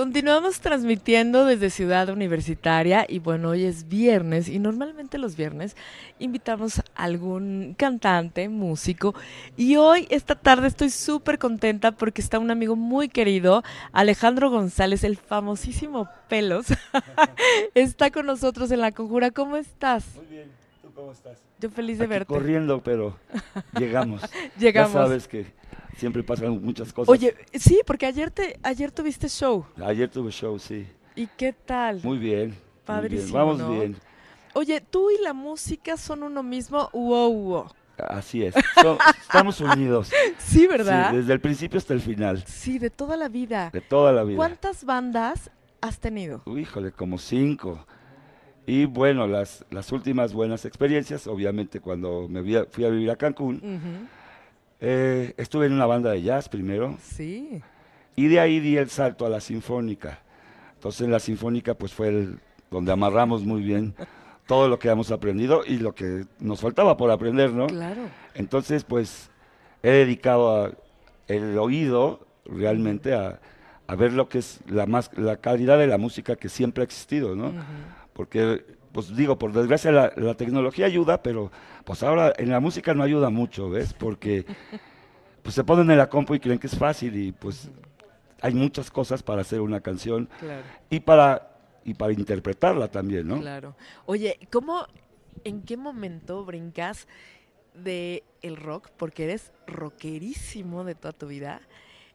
Continuamos transmitiendo desde Ciudad Universitaria y bueno, hoy es viernes y normalmente los viernes invitamos a algún cantante, músico y hoy, esta tarde, estoy súper contenta porque está un amigo muy querido, Alejandro González, el famosísimo Pelos, está con nosotros en La Conjura. ¿Cómo estás? Muy bien, ¿tú cómo estás? Yo feliz de Aquí verte. Corriendo, pero llegamos. Llegamos. Ya sabes que siempre pasan muchas cosas. Oye, sí, porque ayer, te, ayer tuviste show. Ayer tuve show, sí. ¿Y qué tal? Muy bien. muy bien. Padrísimo, Vamos ¿no? bien. Oye, ¿tú y la música son uno mismo? Wow, wow. Así es. So- estamos unidos. Sí, ¿verdad? Sí, desde el principio hasta el final. Sí, de toda la vida. De toda la vida. ¿Cuántas bandas has tenido? Uy, Híjole, como cinco. Y bueno, las, las últimas buenas experiencias, obviamente cuando me vi fui a vivir a Cancún, eh, estuve en una banda de jazz primero. Sí. Y de ahí di el salto a la sinfónica. Entonces en la sinfónica pues fue el, donde amarramos muy bien todo lo que habíamos aprendido y lo que nos faltaba por aprender, ¿no? Claro. Entonces pues he dedicado a- el oído realmente a, a ver lo que es la, más, la calidad de la música que siempre ha existido, ¿no? Ujú. Porque, pues digo, por desgracia la, la tecnología ayuda, pero pues ahora en la música no ayuda mucho, ¿ves? Porque pues se ponen en la compu y creen que es fácil y pues hay muchas cosas para hacer una canción Claro, y para, y para interpretarla también, ¿no? claro. Oye, ¿cómo, en qué momento brincas de el rock? Porque eres rockerísimo de toda tu vida.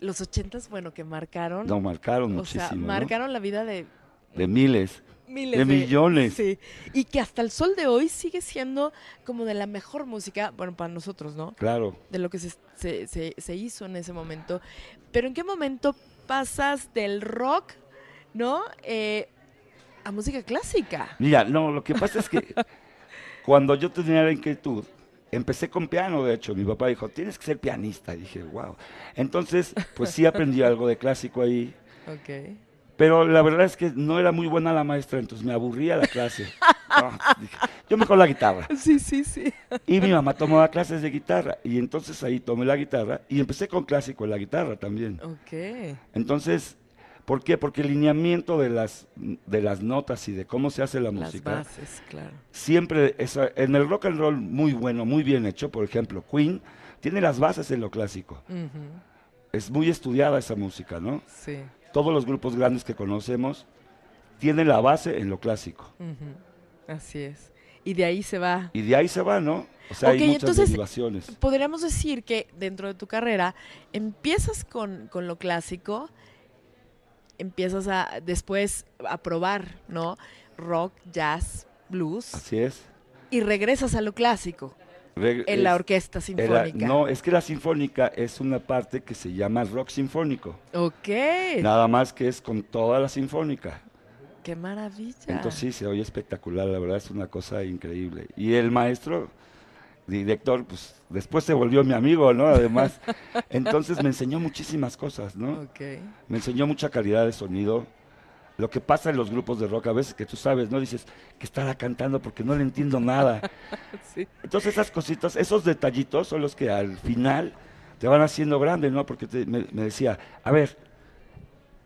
Los ochentas, bueno, que marcaron, No, marcaron o sea, muchísimo, ¿no? marcaron la vida de De miles. Miles De millones. Sí, y que hasta el sol de hoy sigue siendo como de la mejor música, bueno, para nosotros, ¿no? Claro. De lo que se, se, se- se hizo en ese momento. Pero ¿en qué momento pasas del rock, ¿no? Eh, a música clásica. Mira, no, lo que pasa es que cuando yo tenía la inquietud, empecé con piano, de hecho, mi papá dijo, tienes que ser pianista, y dije, wow. Entonces, pues sí aprendí algo de clásico ahí, Ok. Pero la verdad es que no era muy buena la maestra, entonces me aburría la clase. No, dije, yo mejor la guitarra. Sí, sí, sí. Y mi mamá tomaba clases de guitarra, y entonces ahí tomé la guitarra, y empecé con clásico en la guitarra también. Ok. Entonces, ¿por qué? Porque el lineamiento de las, de las notas y de cómo se hace la Las música bases, claro. siempre esa- en el rock and roll muy bueno, muy bien hecho, por ejemplo, Queen tiene las bases en lo clásico. Es muy estudiada esa música, ¿no? Sí. Todos los grupos grandes que conocemos tienen la base en lo clásico. Así es. Y de ahí se va. Y de ahí se va, ¿no? O sea, hay muchas entonces, derivaciones. Podríamos decir que dentro de tu carrera empiezas con, con lo clásico, empiezas a después a probar, ¿no? Rock, jazz, blues, Así es. y regresas a lo clásico En la es- orquesta sinfónica. no, es que la sinfónica es una parte que se llama rock sinfónico. Ok, Nada más que es con toda la sinfónica. qué maravilla. Entonces sí, se oye espectacular, la verdad es una cosa increíble. Y el maestro, director, pues después se volvió mi amigo, ¿no? Además, entonces me enseñó muchísimas cosas, ¿no? Ok, Me enseñó mucha calidad de sonido. Lo que pasa en los grupos de rock a veces que tú sabes, ¿no? Dices que estará cantando porque no le entiendo nada. sí. Entonces esas cositas, esos detallitos son los que al final te van haciendo grande, ¿no? Porque te- me, me decía, a ver,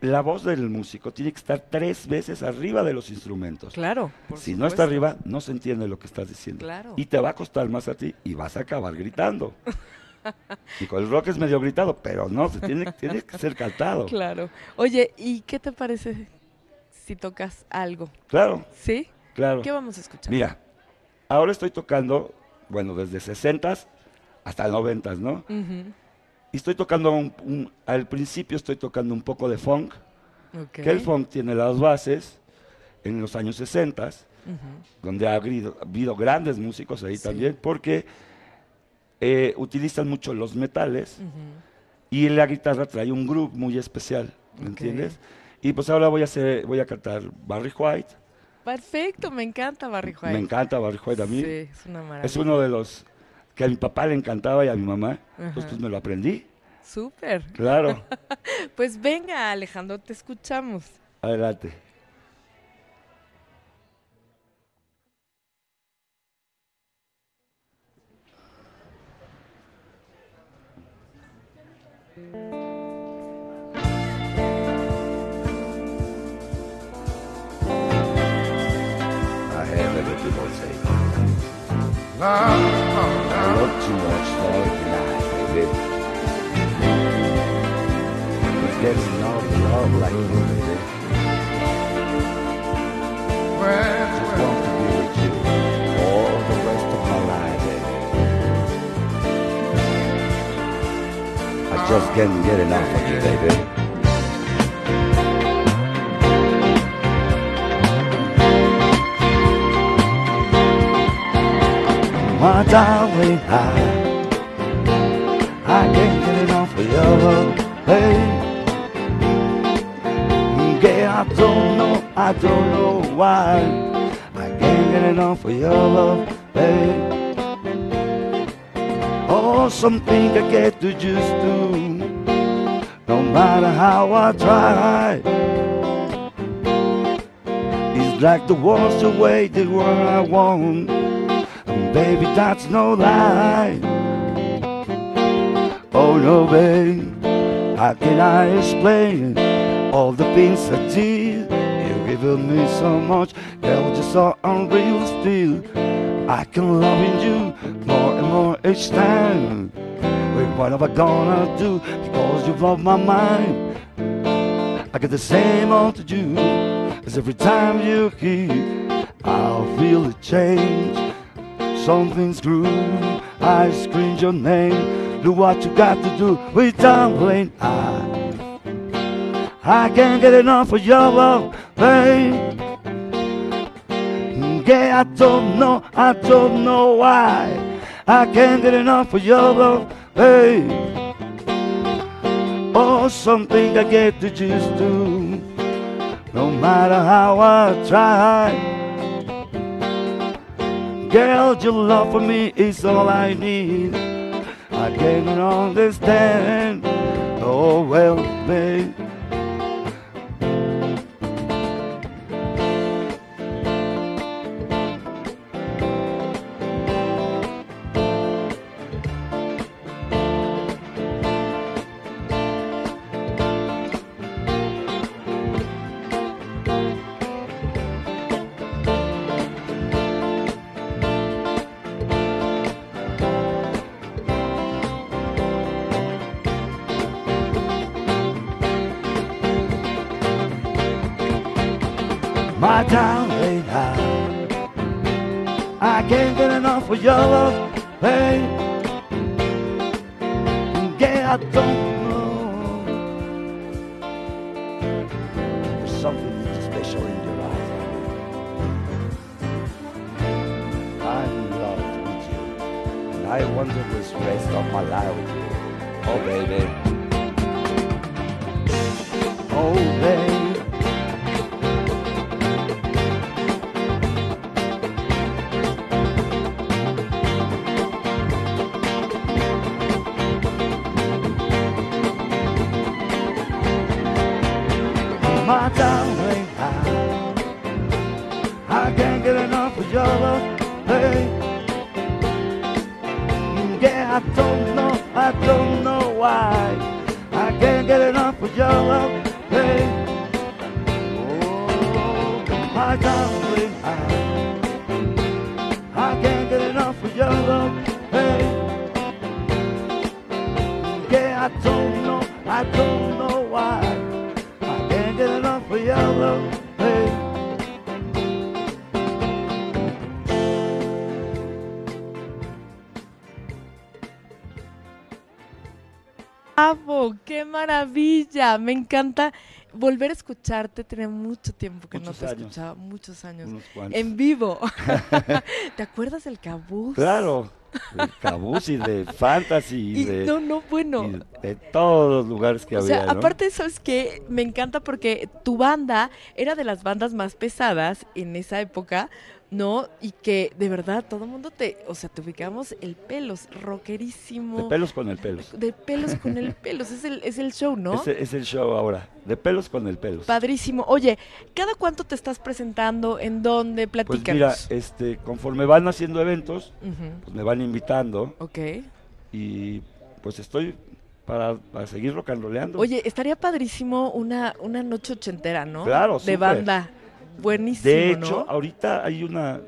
la voz del músico tiene que estar tres veces arriba de los instrumentos. Claro. por Si no está arriba, no se entiende lo que estás diciendo. Claro. Y te va a costar más a ti y vas a acabar gritando. y con el rock es medio gritado, pero no, se tiene, tiene que ser cantado. Claro. Oye, ¿y qué te parece si tocas algo? Claro, ¿Sí? claro. ¿Qué vamos a escuchar? Mira, ahora estoy tocando, bueno, desde 60 hasta 90, ¿no? Y estoy tocando, un- un- al principio estoy tocando un poco de funk, ok. que el funk tiene las bases en los años 60, Ujú, donde ha habido, habido grandes músicos ahí Sí. también, porque eh, utilizan mucho los metales y la guitarra trae un groove muy especial, ¿me entiendes? Y pues ahora voy a, hacer, voy a cantar Barry White. Perfecto, me encanta Barry White. Me encanta Barry White a mí. Sí, es una maravilla. Es uno de los que a mi papá le encantaba y a mi mamá. Pues, Entonces pues me lo aprendí. Súper. Claro. pues venga, Alejandro, te escuchamos. Adelante. Thank. Love too much love tonight, baby. But there's no love like you, baby. Just want to be with you all the rest of my life, baby. I just can't get enough of you, baby. My darling, I, I can't get enough of your love, hey. Yeah, I don't know, I don't know why. I can't get enough of your love, hey. Oh, something I get to just do, no matter how I try. It's like the walls away the world I want. Baby, that's no lie. Oh no, babe, how can I explain all the things I did? You've given me so much, girl, just so unreal still. I can love you more and more each time. Wait, what am I gonna do? Because you've lost my mind. I get the same old to as every time you're here. I'll feel a change. Something's true. I scream your name. Do what you got to do with darling. I, I can't get enough of your love, babe. Yeah, I don't know, I don't know why. I can't get enough of your love, babe. Oh, something I get to just do. No matter how I try. Girl, your love for me is all I need. I can't understand. Oh, well, babe. My darling, I, I can't get enough of your love, babe. Yeah, I don't know. There's something special in your eyes. I'm in love with you, and I want to this rest of my life with you. Oh, baby. I don't know why. I can't get enough of your love, hey. Oh, my darling. I, I can't get enough of your love, hey. Yeah, I don't know, I don't know why. I can't get enough of your love, ¡Qué maravilla! Me encanta volver a escucharte. Tenía mucho tiempo que Muchos no te años. escuchaba, muchos años. En vivo. ¿Te acuerdas del cabuz? Claro, de Cabuz y de Fantasy y, de, no, no, bueno. y de todos los lugares que O había. sea, ¿no? aparte, ¿sabes qué? Me encanta porque tu banda era de las bandas más pesadas en esa época, ¿no? Y que de verdad todo el mundo te, o sea, te ubicamos el pelos, rockerísimo. De pelos con el pelos. De pelos con el pelos, es el, es el show, ¿no? Es el show ahora. De pelos con el pelos. Padrísimo. Oye, ¿cada cuánto te estás presentando? ¿En dónde? Pues Platícanos. mira, este, conforme van haciendo eventos, pues me van invitando Ok. y pues estoy para, para seguir rock and rollando. Oye, estaría padrísimo una, una noche ochentera, ¿no? Claro, De banda. Buenísimo, de hecho, ¿no? ahorita hay una,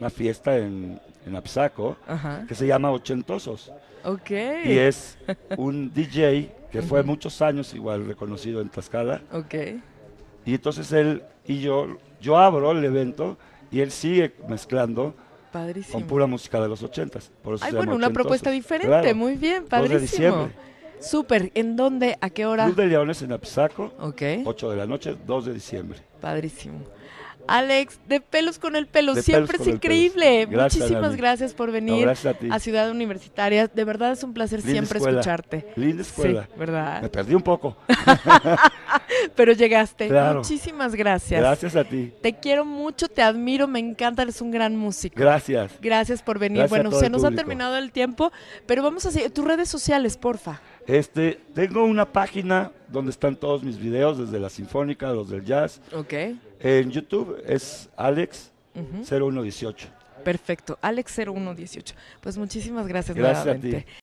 una fiesta en, en Apsaco, Ajá. que se llama Ochentosos. Ok. Y es un DJ que fue muchos años igual reconocido en Tlaxcala. Ok. Y entonces él y yo, yo abro el evento y él sigue mezclando Padrísimo. con pura música de los ochentas. Por eso Ay, se bueno, llama una propuesta diferente. Claro. Muy bien, 2 de padrísimo. diciembre. Súper. ¿En dónde? ¿A qué hora? Club de Leones en Apsaco, Ok. 8 de la noche, 2 de diciembre. Padrísimo. Alex, de pelos con el pelo, De siempre es increíble. Gracias, Muchísimas gracias por No, venir gracias a Ciudad Universitaria. De verdad es un placer Linda siempre escuela. escucharte. Linda escuela. Sí, ¿verdad? Me perdí un poco. Pero llegaste. Claro. Muchísimas gracias. Gracias a ti. Te quiero mucho, te admiro, me encanta, eres un gran músico. Gracias. Gracias por venir. Gracias bueno, se nos ha terminado el tiempo, pero vamos a seguir. Tus redes sociales, porfa. Este, tengo una página donde están todos mis videos, desde la sinfónica, los del jazz. Ok. En YouTube es Alex Ujú. 0118. Perfecto. Alex0118. Pues muchísimas gracias, Gracias a nuevamente. ti.